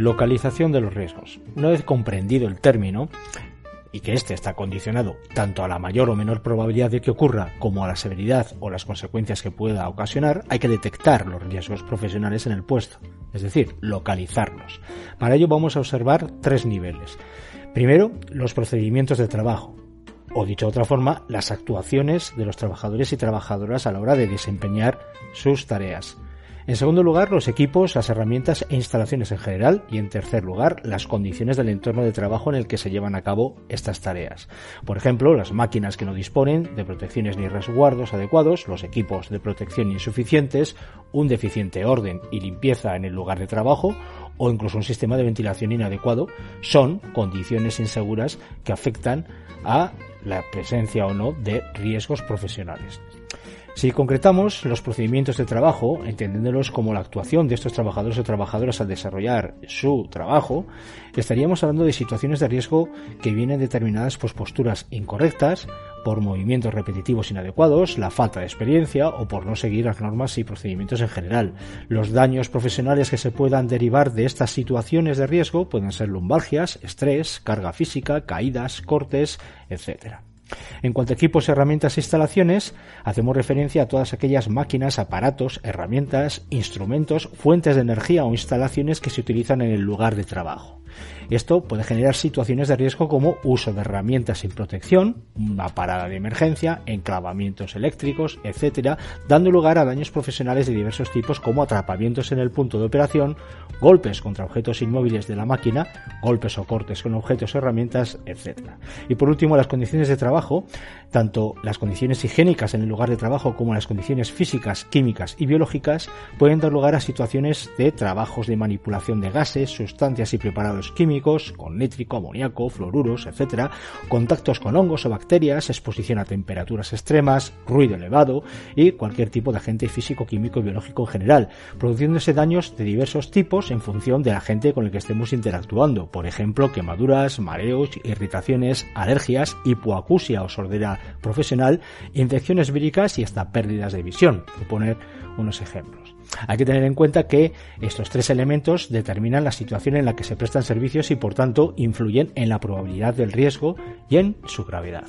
Localización de los riesgos. Una vez comprendido el término, y que éste está condicionado tanto a la mayor o menor probabilidad de que ocurra como a la severidad o las consecuencias que pueda ocasionar, hay que detectar los riesgos profesionales en el puesto, es decir, localizarlos. Para ello vamos a observar tres niveles. Primero, los procedimientos de trabajo, o dicho de otra forma, las actuaciones de los trabajadores y trabajadoras a la hora de desempeñar sus tareas. En segundo lugar, los equipos, las herramientas e instalaciones en general. Y en tercer lugar, las condiciones del entorno de trabajo en el que se llevan a cabo estas tareas. Por ejemplo, las máquinas que no disponen de protecciones ni resguardos adecuados, los equipos de protección insuficientes, un deficiente orden y limpieza en el lugar de trabajo o incluso un sistema de ventilación inadecuado son condiciones inseguras que afectan a la presencia o no de riesgos profesionales. Si concretamos los procedimientos de trabajo, entendiéndolos como la actuación de estos trabajadores o trabajadoras al desarrollar su trabajo, estaríamos hablando de situaciones de riesgo que vienen determinadas por posturas incorrectas, por movimientos repetitivos inadecuados, la falta de experiencia o por no seguir las normas y procedimientos en general. Los daños profesionales que se puedan derivar de estas situaciones de riesgo pueden ser lumbalgias, estrés, carga física, caídas, cortes, etc. En cuanto a equipos, herramientas e instalaciones, hacemos referencia a todas aquellas máquinas, aparatos, herramientas, instrumentos, fuentes de energía o instalaciones que se utilizan en el lugar de trabajo. Esto puede generar situaciones de riesgo como uso de herramientas sin protección, una parada de emergencia, enclavamientos eléctricos, etc., dando lugar a daños profesionales de diversos tipos como atrapamientos en el punto de operación, golpes contra objetos inmóviles de la máquina, golpes o cortes con objetos o herramientas, etc. Y por último, las condiciones de trabajo, tanto las condiciones higiénicas en el lugar de trabajo como las condiciones físicas, químicas y biológicas pueden dar lugar a situaciones de trabajos de manipulación de gases, sustancias y preparados químicos, con nítrico, amoníaco, fluoruros, etc., contactos con hongos o bacterias, exposición a temperaturas extremas, ruido elevado y cualquier tipo de agente físico, químico y biológico en general, produciéndose daños de diversos tipos en función del agente con el que estemos interactuando, por ejemplo, quemaduras, mareos, irritaciones, alergias, hipoacusia o sordera profesional, infecciones víricas y hasta pérdidas de visión, por poner unos ejemplos. Hay que tener en cuenta que estos tres elementos determinan la situación en la que se prestan servicios y por tanto influyen en la probabilidad del riesgo y en su gravedad.